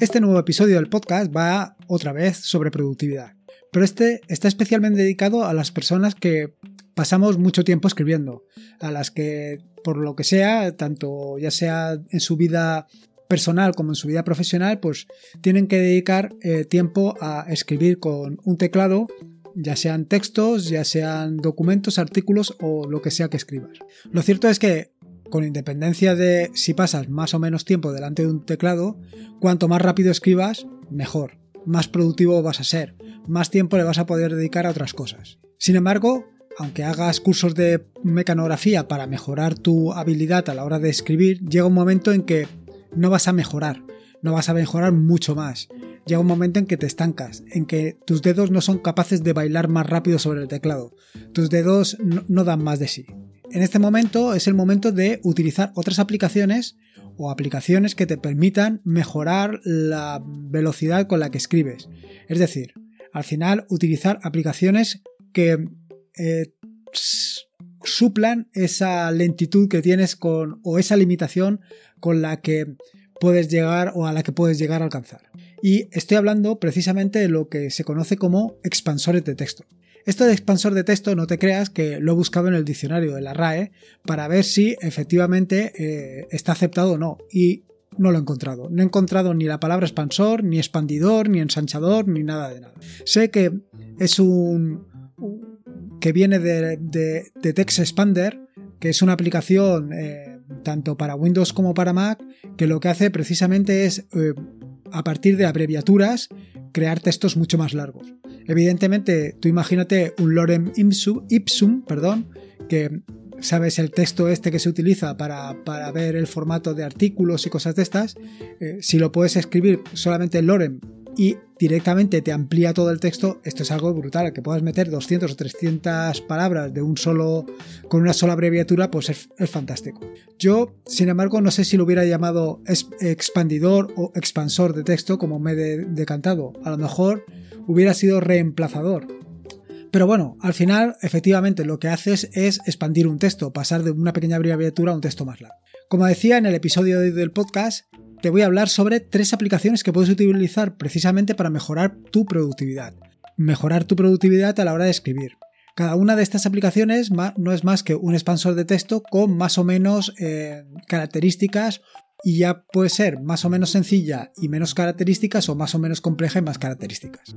Este nuevo episodio del podcast va otra vez sobre productividad, pero este está especialmente dedicado a las personas que pasamos mucho tiempo escribiendo, a las que por lo que sea, tanto ya sea en su vida personal como en su vida profesional, pues tienen que dedicar eh, tiempo a escribir con un teclado, ya sean textos, ya sean documentos, artículos o lo que sea que escribas. Lo cierto es que con independencia de si pasas más o menos tiempo delante de un teclado, cuanto más rápido escribas, mejor, más productivo vas a ser, más tiempo le vas a poder dedicar a otras cosas. Sin embargo, aunque hagas cursos de mecanografía para mejorar tu habilidad a la hora de escribir, llega un momento en que no vas a mejorar, no vas a mejorar mucho más. Llega un momento en que te estancas, en que tus dedos no son capaces de bailar más rápido sobre el teclado, tus dedos no, dan más de sí. En este momento es el momento de utilizar otras aplicaciones o aplicaciones que te permitan mejorar la velocidad con la que escribes. Es decir, al final utilizar aplicaciones que eh, suplan esa lentitud que tienes con o esa limitación con la que puedes llegar o a la que puedes llegar a alcanzar. Y estoy hablando precisamente de lo que se conoce como expansores de texto. Esto de expansor de texto no te creas que lo he buscado en el diccionario de la RAE para ver si efectivamente eh, está aceptado o no. Y no lo he encontrado. No he encontrado ni la palabra expansor, ni expandidor, ni ensanchador, ni nada de nada. Sé que es un, que viene de, de, Text Expander, que es una aplicación eh, tanto para Windows como para Mac, que lo que hace precisamente es, eh, a partir de abreviaturas, crear textos mucho más largos. Evidentemente, tú imagínate un lorem ipsum, perdón, que sabes el texto este que se utiliza para, ver el formato de artículos y cosas de estas, eh, si lo puedes escribir solamente en lorem y directamente te amplía todo el texto, esto es algo brutal, que puedas meter 200 o 300 palabras de un solo con una sola abreviatura, pues es, fantástico. Yo, sin embargo, no sé si lo hubiera llamado expandidor o expansor de texto como me he decantado. A lo mejor hubiera sido reemplazador. Pero bueno, al final, efectivamente, lo que haces es expandir un texto, pasar de una pequeña abreviatura a un texto más largo. Como decía en el episodio del podcast, te voy a hablar sobre tres aplicaciones que puedes utilizar precisamente para mejorar tu productividad. Mejorar tu productividad a la hora de escribir. Cada una de estas aplicaciones no es más que un expansor de texto con más o menos eh, características y ya puede ser más o menos sencilla y menos características o más o menos compleja y más características.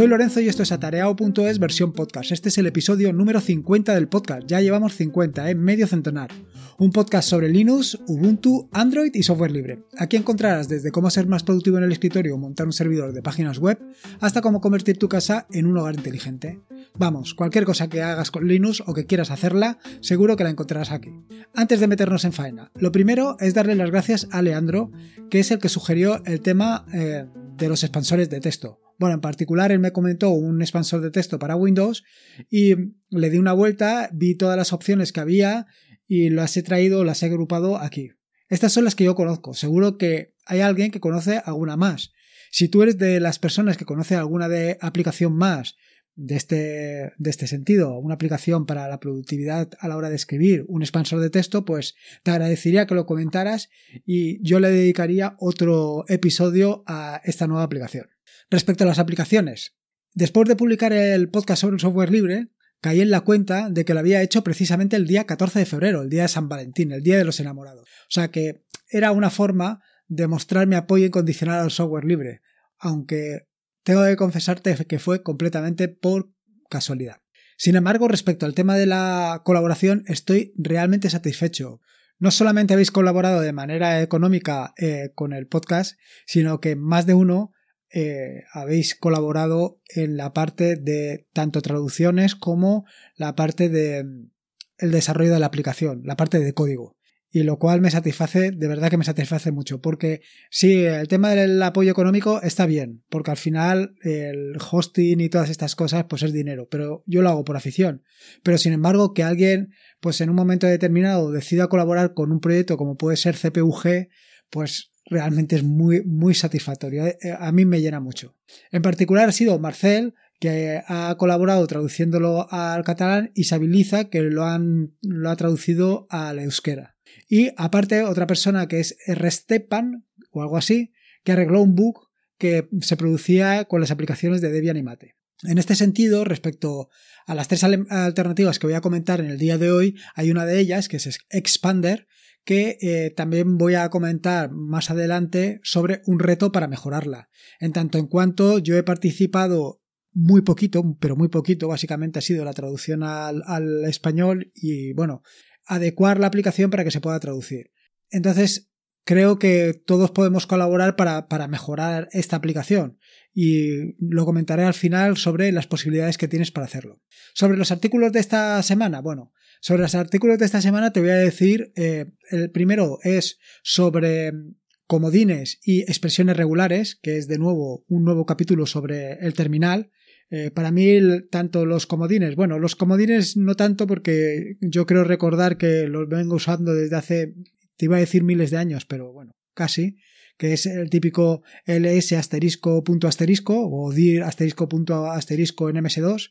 Soy Lorenzo y esto es atareado.es versión podcast. Este es el episodio número 50 del podcast. Ya llevamos 50, ¿eh? medio centenar. Un podcast sobre Linux, Ubuntu, Android y software libre. Aquí encontrarás desde cómo ser más productivo en el escritorio o montar un servidor de páginas web, hasta cómo convertir tu casa en un hogar inteligente. Vamos, cualquier cosa que hagas con Linux o que quieras hacerla, seguro que la encontrarás aquí. Antes de meternos en faena, lo primero es darle las gracias a Leandro, que es el que sugirió el tema eh, de los expansores de texto bueno, en particular él me comentó un expansor de texto para Windows y le di una vuelta, vi todas las opciones que había y las he traído, las he agrupado aquí. Estas son las que yo conozco. Seguro que hay alguien que conoce alguna más. Si tú eres de las personas que conoce alguna de aplicación más de este, de este sentido, una aplicación para la productividad a la hora de escribir, un expansor de texto, pues te agradecería que lo comentaras y yo le dedicaría otro episodio a esta nueva aplicación. Respecto a las aplicaciones, después de publicar el podcast sobre el software libre, caí en la cuenta de que lo había hecho precisamente el día 14 de febrero, el día de San Valentín, el día de los enamorados. O sea que era una forma de mostrar mi apoyo incondicional al software libre, aunque tengo que confesarte que fue completamente por casualidad. Sin embargo, respecto al tema de la colaboración, estoy realmente satisfecho. No solamente habéis colaborado de manera económica eh, con el podcast, sino que más de uno eh, habéis colaborado en la parte de tanto traducciones como la parte de mm, el desarrollo de la aplicación, la parte de código. y lo cual me satisface, de verdad que me satisface mucho, porque sí, el tema del apoyo económico está bien, porque al final el hosting y todas estas cosas pues es dinero, pero yo lo hago por afición. Pero sin embargo, que alguien pues en un momento determinado decida colaborar con un proyecto como puede ser CPUG, pues realmente es muy, muy satisfactorio. Eh, a mí me llena mucho. En particular ha sido Marcel, que ha colaborado traduciéndolo al catalán, y Sabiliza, que lo, han, lo ha traducido al euskera. Y aparte, otra persona que es Restepan, o algo así, que arregló un bug que se producía con las aplicaciones de Debian y Mate. En este sentido, respecto a las tres alternativas que voy a comentar en el día de hoy, hay una de ellas que es Expander, que eh, también voy a comentar más adelante sobre un reto para mejorarla. En tanto en cuanto yo he participado muy poquito, pero muy poquito, básicamente ha sido la traducción al, al español y bueno, adecuar la aplicación para que se pueda traducir. Entonces, creo que todos podemos colaborar para, para, mejorar esta aplicación y lo comentaré al final sobre las posibilidades que tienes para hacerlo. Sobre los artículos de esta semana, bueno, sobre los artículos de esta semana te voy a decir, eh, el primero es sobre comodines y expresiones regulares, que es de nuevo un nuevo capítulo sobre el terminal. Eh, para mí, tanto los comodines, bueno, los comodines no tanto porque yo creo recordar que los vengo usando desde hace, te iba a decir miles de años, pero bueno, casi, que es el típico ls asterisco punto asterisco o dir asterisco punto asterisco en ms2.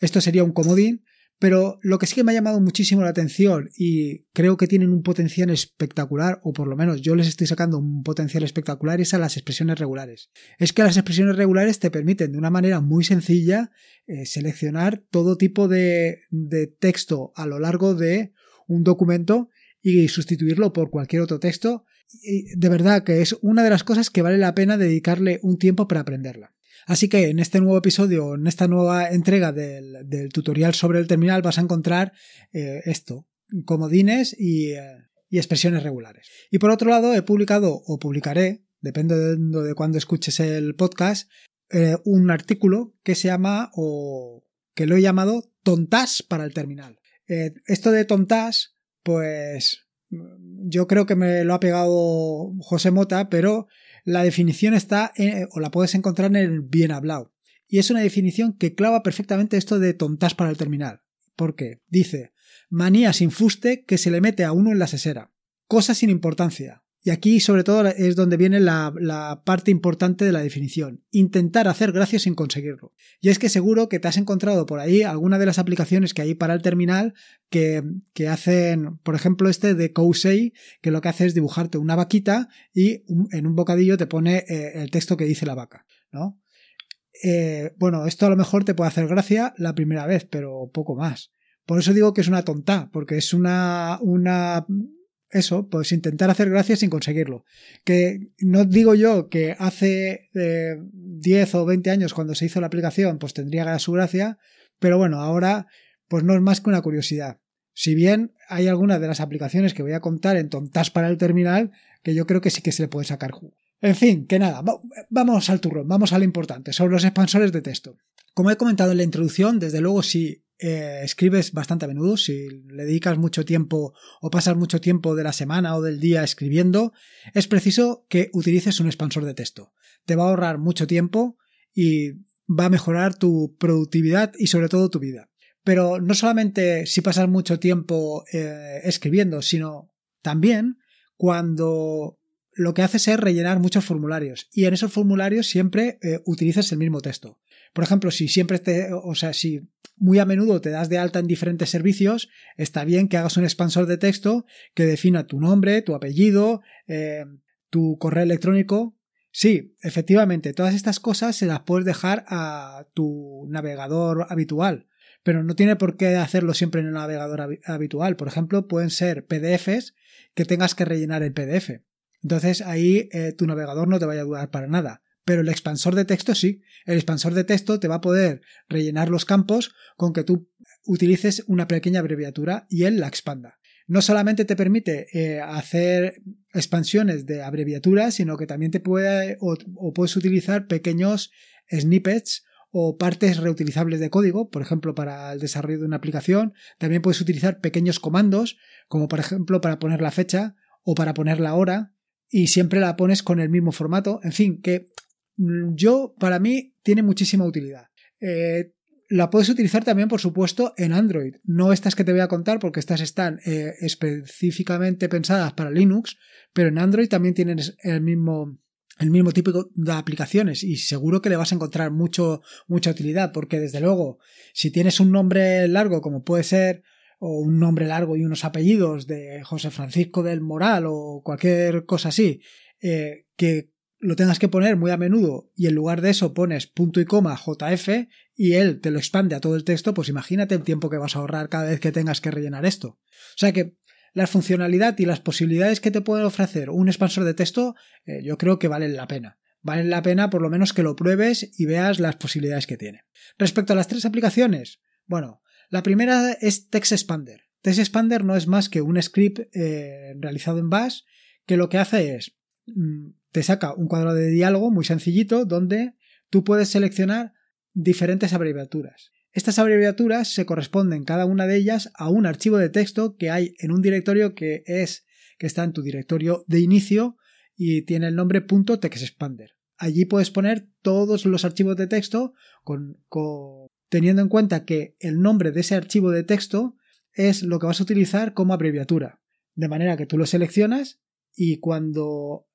Esto sería un comodín pero lo que sí que me ha llamado muchísimo la atención y creo que tienen un potencial espectacular, o por lo menos yo les estoy sacando un potencial espectacular, es a las expresiones regulares. Es que las expresiones regulares te permiten de una manera muy sencilla eh, seleccionar todo tipo de, de texto a lo largo de un documento y sustituirlo por cualquier otro texto. Y de verdad que es una de las cosas que vale la pena dedicarle un tiempo para aprenderla. Así que en este nuevo episodio, en esta nueva entrega del, tutorial sobre el terminal vas a encontrar eh, esto, comodines y, eh, y, expresiones regulares. Y por otro lado, he publicado o publicaré, dependiendo de cuándo escuches el podcast, eh, un artículo que se llama o que lo he llamado tontas para el terminal. esto de tontas, pues yo creo que me lo ha pegado José Mota, pero la definición está o la puedes encontrar en el bien hablado. Y es una definición que clava perfectamente esto de tontas para el terminal. Porque dice, manía sin fuste que se le mete a uno en la sesera. Cosa sin importancia. Y aquí sobre todo es donde viene la, parte importante de la definición, intentar hacer gracia sin conseguirlo. Y es que seguro que te has encontrado por ahí alguna de las aplicaciones que hay para el terminal que, hacen, por ejemplo, este de Kousei, que lo que hace es dibujarte una vaquita y en un bocadillo te pone eh, el texto que dice la vaca, ¿no? Eh, bueno, esto a lo mejor te puede hacer gracia la primera vez, pero poco más. Por eso digo que es una tonta, porque es una, una eso, pues intentar hacer gracia sin conseguirlo. Que no digo yo que hace 10 eh, o 20 años cuando se hizo la aplicación pues tendría su gracia, pero bueno, ahora pues no es más que una curiosidad. Si bien hay algunas de las aplicaciones que voy a contar en tontas para el terminal que yo creo que sí que se le puede sacar jugo. En fin, que nada, vamos al turrón, vamos a lo importante, sobre los expansores de texto. Como he comentado en la introducción, desde luego si eh, escribes bastante a menudo, si le dedicas mucho tiempo o pasas mucho tiempo de la semana o del día escribiendo, es preciso que utilices un expansor de texto. Te va a ahorrar mucho tiempo y va a mejorar tu productividad y sobre todo tu vida. Pero no solamente si pasas mucho tiempo eh, escribiendo, sino también cuando lo que haces es rellenar muchos formularios y en esos formularios siempre eh, utilizas el mismo texto. Por ejemplo, si siempre te, o sea, si muy a menudo te das de alta en diferentes servicios, está bien que hagas un expansor de texto que defina tu nombre, tu apellido, eh, tu correo electrónico. Sí, efectivamente, todas estas cosas se las puedes dejar a tu navegador habitual, pero no tiene por qué hacerlo siempre en el navegador habitual. Por ejemplo, pueden ser PDFs que tengas que rellenar el PDF. Entonces ahí eh, tu navegador no te vaya a ayudar para nada pero el expansor de texto sí. El expansor de texto te va a poder rellenar los campos con que tú utilices una pequeña abreviatura y él la expanda. No solamente te permite eh, hacer expansiones de abreviaturas, sino que también te puede o, puedes utilizar pequeños snippets o partes reutilizables de código, por ejemplo, para el desarrollo de una aplicación. También puedes utilizar pequeños comandos, como por ejemplo para poner la fecha o para poner la hora, y siempre la pones con el mismo formato. En fin, que yo, para mí, tiene muchísima utilidad. Eh, la puedes utilizar también, por supuesto, en Android. No estas que te voy a contar, porque estas están eh, específicamente pensadas para Linux, pero en Android también tienes el mismo, el mismo tipo de aplicaciones y seguro que le vas a encontrar mucho, mucha utilidad, porque desde luego, si tienes un nombre largo, como puede ser, o un nombre largo y unos apellidos de José Francisco del Moral o cualquier cosa así, eh, que lo tengas que poner muy a menudo y en lugar de eso pones punto y coma JF y él te lo expande a todo el texto, pues imagínate el tiempo que vas a ahorrar cada vez que tengas que rellenar esto. O sea que la funcionalidad y las posibilidades que te puede ofrecer un expansor de texto, eh, yo creo que valen la pena. Valen la pena por lo menos que lo pruebes y veas las posibilidades que tiene. Respecto a las tres aplicaciones, bueno, la primera es Text Expander. Text Expander no es más que un script eh, realizado en Bash que lo que hace es mm, te saca un cuadro de diálogo muy sencillito donde tú puedes seleccionar diferentes abreviaturas. Estas abreviaturas se corresponden cada una de ellas a un archivo de texto que hay en un directorio que es que está en tu directorio de inicio y tiene el nombre .textexpander. Allí puedes poner todos los archivos de texto con, teniendo en cuenta que el nombre de ese archivo de texto es lo que vas a utilizar como abreviatura. De manera que tú lo seleccionas y cuando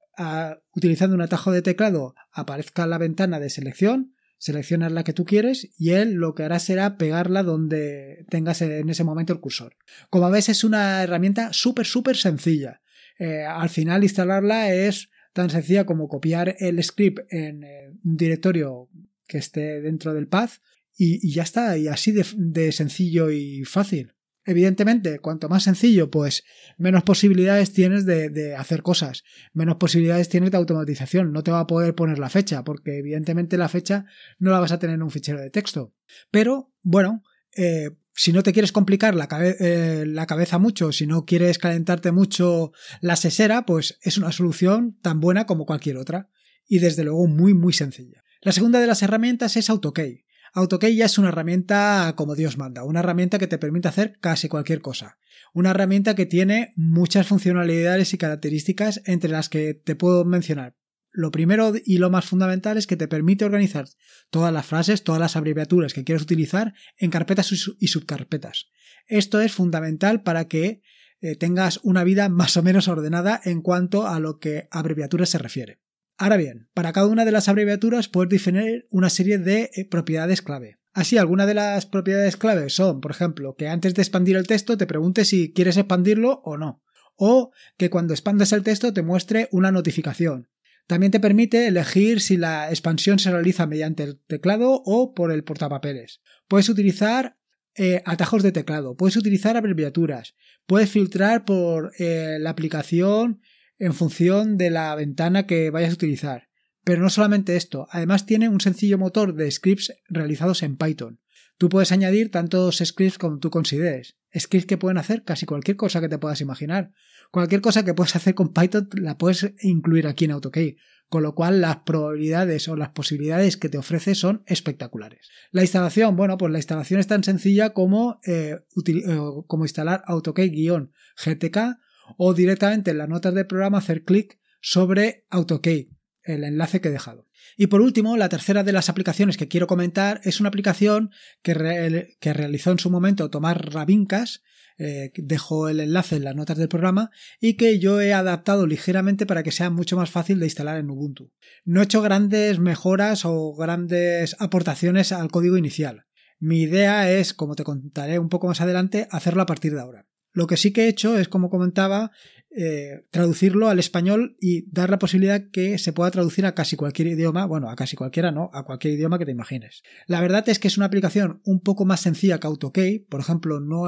utilizando un atajo de teclado aparezca la ventana de selección, seleccionas la que tú quieres y él lo que hará será pegarla donde tengas en ese momento el cursor. Como ves es una herramienta súper súper sencilla. Eh, al final instalarla es tan sencilla como copiar el script en eh, un directorio que esté dentro del path y, ya está, y así de sencillo y fácil. Evidentemente, cuanto más sencillo, pues menos posibilidades tienes de, hacer cosas, menos posibilidades tienes de automatización. No te va a poder poner la fecha, porque evidentemente la fecha no la vas a tener en un fichero de texto. Pero, bueno, eh, si no te quieres complicar la, eh, la, cabeza mucho, si no quieres calentarte mucho la sesera, pues es una solución tan buena como cualquier otra. Y desde luego muy, muy sencilla. La segunda de las herramientas es AutoKey. AutoKey ya es una herramienta como Dios manda, una herramienta que te permite hacer casi cualquier cosa. Una herramienta que tiene muchas funcionalidades y características entre las que te puedo mencionar. Lo primero y lo más fundamental es que te permite organizar todas las frases, todas las abreviaturas que quieres utilizar en carpetas y subcarpetas. Esto es fundamental para que eh, tengas una vida más o menos ordenada en cuanto a lo que abreviaturas se refiere. Ahora bien, para cada una de las abreviaturas puedes definir una serie de eh, propiedades clave. Así, algunas de las propiedades clave son, por ejemplo, que antes de expandir el texto te pregunte si quieres expandirlo o no. O que cuando expandas el texto te muestre una notificación. También te permite elegir si la expansión se realiza mediante el teclado o por el portapapeles. Puedes utilizar eh, atajos de teclado, puedes utilizar abreviaturas, puedes filtrar por eh, la aplicación en función de la ventana que vayas a utilizar. Pero no solamente esto, además tiene un sencillo motor de scripts realizados en Python. Tú puedes añadir tantos scripts como tú consideres. Scripts que pueden hacer casi cualquier cosa que te puedas imaginar. Cualquier cosa que puedas hacer con Python la puedes incluir aquí en AutoKey, con lo cual las probabilidades o las posibilidades que te ofrece son espectaculares. La instalación, bueno, pues la instalación es tan sencilla como, eh, eh, como instalar AutoKey-GTK o directamente en las notas del programa hacer clic sobre AutoKey, el enlace que he dejado. Y por último, la tercera de las aplicaciones que quiero comentar es una aplicación que, realizó en su momento Tomás Rabincas, eh, dejo el enlace en las notas del programa y que yo he adaptado ligeramente para que sea mucho más fácil de instalar en Ubuntu. No he hecho grandes mejoras o grandes aportaciones al código inicial. Mi idea es, como te contaré un poco más adelante, hacerlo a partir de ahora. Lo que sí que he hecho es, como comentaba, eh, traducirlo al español y dar la posibilidad que se pueda traducir a casi cualquier idioma, bueno, a casi cualquiera no, a cualquier idioma que te imagines. La verdad es que es una aplicación un poco más sencilla que AutoKey, por ejemplo, no,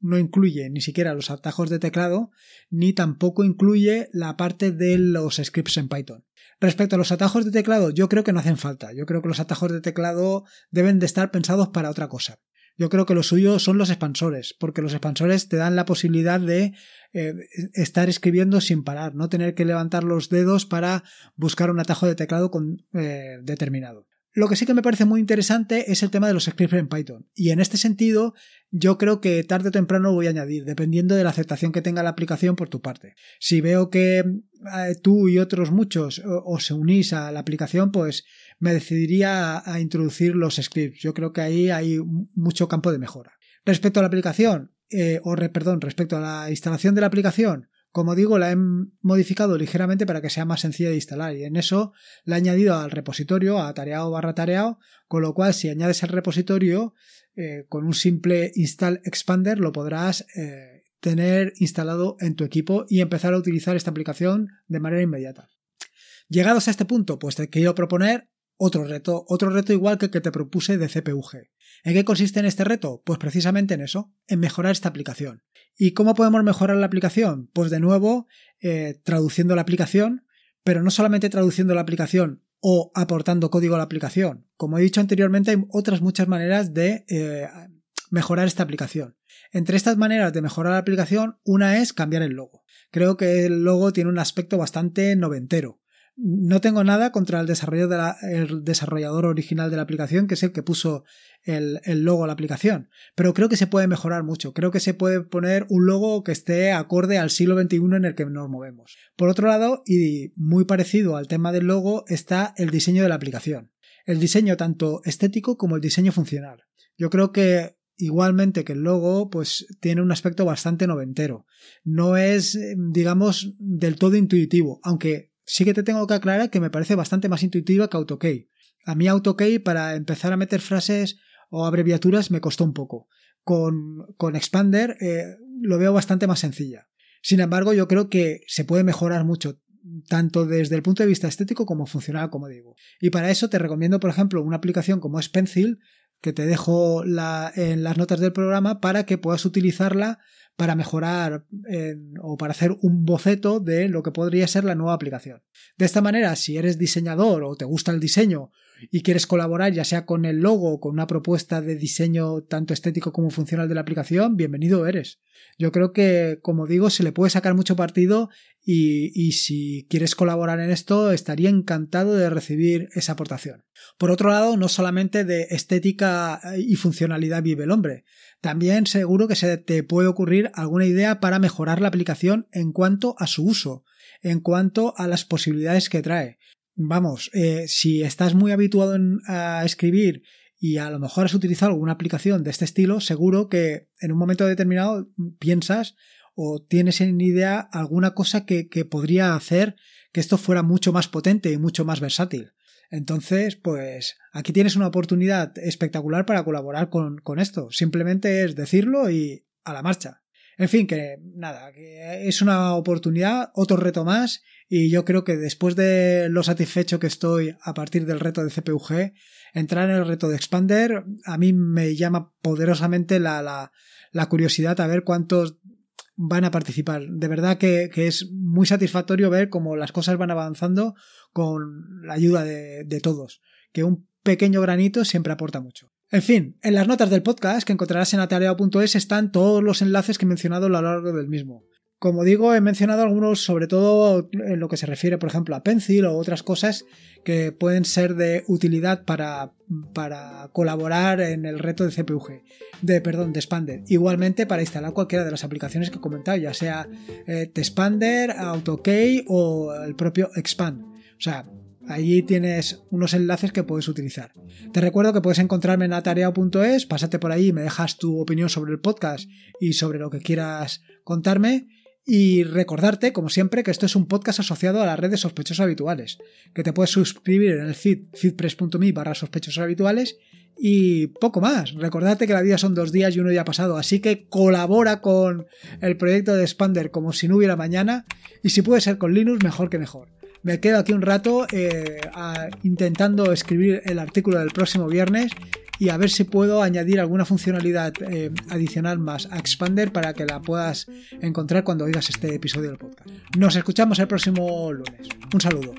no incluye ni siquiera los atajos de teclado, ni tampoco incluye la parte de los scripts en Python. Respecto a los atajos de teclado, yo creo que no hacen falta. Yo creo que los atajos de teclado deben de estar pensados para otra cosa. Yo creo que lo suyo son los expansores, porque los expansores te dan la posibilidad de eh, estar escribiendo sin parar, no tener que levantar los dedos para buscar un atajo de teclado con, eh, determinado. Lo que sí que me parece muy interesante es el tema de los scripts en Python. Y en este sentido, yo creo que tarde o temprano voy a añadir, dependiendo de la aceptación que tenga la aplicación por tu parte. Si veo que eh, tú y otros muchos os unís a la aplicación, pues me decidiría a, introducir los scripts. Yo creo que ahí hay mucho campo de mejora. Respecto a la aplicación, eh, o perdón, respecto a la instalación de la aplicación, como digo, la he modificado ligeramente para que sea más sencilla de instalar y en eso la he añadido al repositorio, a tareao barra tareao, con lo cual si añades el repositorio, eh, con un simple install expander lo podrás eh, tener instalado en tu equipo y empezar a utilizar esta aplicación de manera inmediata. Llegados a este punto, pues te quiero proponer otro reto, otro reto igual que el que te propuse de CPUG. ¿En qué consiste en este reto? Pues precisamente en eso, en mejorar esta aplicación. ¿Y cómo podemos mejorar la aplicación? Pues de nuevo, eh, traduciendo la aplicación, pero no solamente traduciendo la aplicación o aportando código a la aplicación. Como he dicho anteriormente, hay otras muchas maneras de eh, mejorar esta aplicación. Entre estas maneras de mejorar la aplicación, una es cambiar el logo. Creo que el logo tiene un aspecto bastante noventero. No tengo nada contra el, desarrollador original de la aplicación, que es el que puso el, logo a la aplicación, pero creo que se puede mejorar mucho. Creo que se puede poner un logo que esté acorde al siglo XXI en el que nos movemos. Por otro lado, y muy parecido al tema del logo, está el diseño de la aplicación. El diseño tanto estético como el diseño funcional. Yo creo que igualmente que el logo, pues tiene un aspecto bastante noventero. No es, digamos, del todo intuitivo, aunque sí que te tengo que aclarar que me parece bastante más intuitiva que AutoKey. A mí AutoKey para empezar a meter frases o abreviaturas me costó un poco. Con, con Expander eh, lo veo bastante más sencilla. Sin embargo, yo creo que se puede mejorar mucho, tanto desde el punto de vista estético como funcional, como digo. Y para eso te recomiendo, por ejemplo, una aplicación como es Pencil, que te dejo en las notas del programa para que puedas utilizarla para mejorar o para hacer un boceto de lo que podría ser la nueva aplicación. De esta manera, si eres diseñador o te gusta el diseño y quieres colaborar ya sea con el logo o con una propuesta de diseño tanto estético como funcional de la aplicación, bienvenido eres. Yo creo que, como digo, se le puede sacar mucho partido y, y si quieres colaborar en esto, estaría encantado de recibir esa aportación. Por otro lado, no solamente de estética y funcionalidad vive el hombre, también seguro que se te puede ocurrir alguna idea para mejorar la aplicación en cuanto a su uso, en cuanto a las posibilidades que trae. Vamos, eh, si estás muy habituado a escribir y a lo mejor has utilizado alguna aplicación de este estilo, seguro que en un momento determinado piensas o tienes en idea alguna cosa que podría hacer que esto fuera mucho más potente y mucho más versátil. Entonces, pues aquí tienes una oportunidad espectacular para colaborar con, esto. Simplemente es decirlo y a la marcha. En fin, que nada, que es una oportunidad, otro reto más, y yo creo que después de lo satisfecho que estoy a partir del reto de CPUG, entrar en el reto de Expander, a mí me llama poderosamente la, la, la curiosidad a ver cuántos van a participar. De verdad que, que, es muy satisfactorio ver cómo las cosas van avanzando con la ayuda de, de todos. Que un pequeño granito siempre aporta mucho. En fin, en las notas del podcast que encontrarás en atareado.es están todos los enlaces que he mencionado a lo largo del mismo. Como digo, he mencionado algunos, sobre todo en lo que se refiere, por ejemplo, a Pencil o otras cosas que pueden ser de utilidad para, para colaborar en el reto de CPUG, de perdón, de Expander. Igualmente para instalar cualquiera de las aplicaciones que he comentado, ya sea eh, Expander, AutoKey o el propio Expand. O sea, Allí tienes unos enlaces que puedes utilizar. Te recuerdo que puedes encontrarme en atareado.es, pásate por ahí y me dejas tu opinión sobre el podcast y sobre lo que quieras contarme. Y recordarte, como siempre, que esto es un podcast asociado a las redes sospechosos habituales, que te puedes suscribir en el feed feedpress.me barra sospechosos habituales y poco más. Recordarte que la vida son dos días y uno ya pasado, así que colabora con el proyecto de Expander como si no hubiera mañana y si puede ser con Linux, mejor que mejor me quedo aquí un rato eh, intentando escribir el artículo del próximo viernes y a ver si puedo añadir alguna funcionalidad eh, adicional más a Expander para que la puedas encontrar cuando oigas este episodio del podcast. Nos escuchamos el próximo lunes. Un saludo.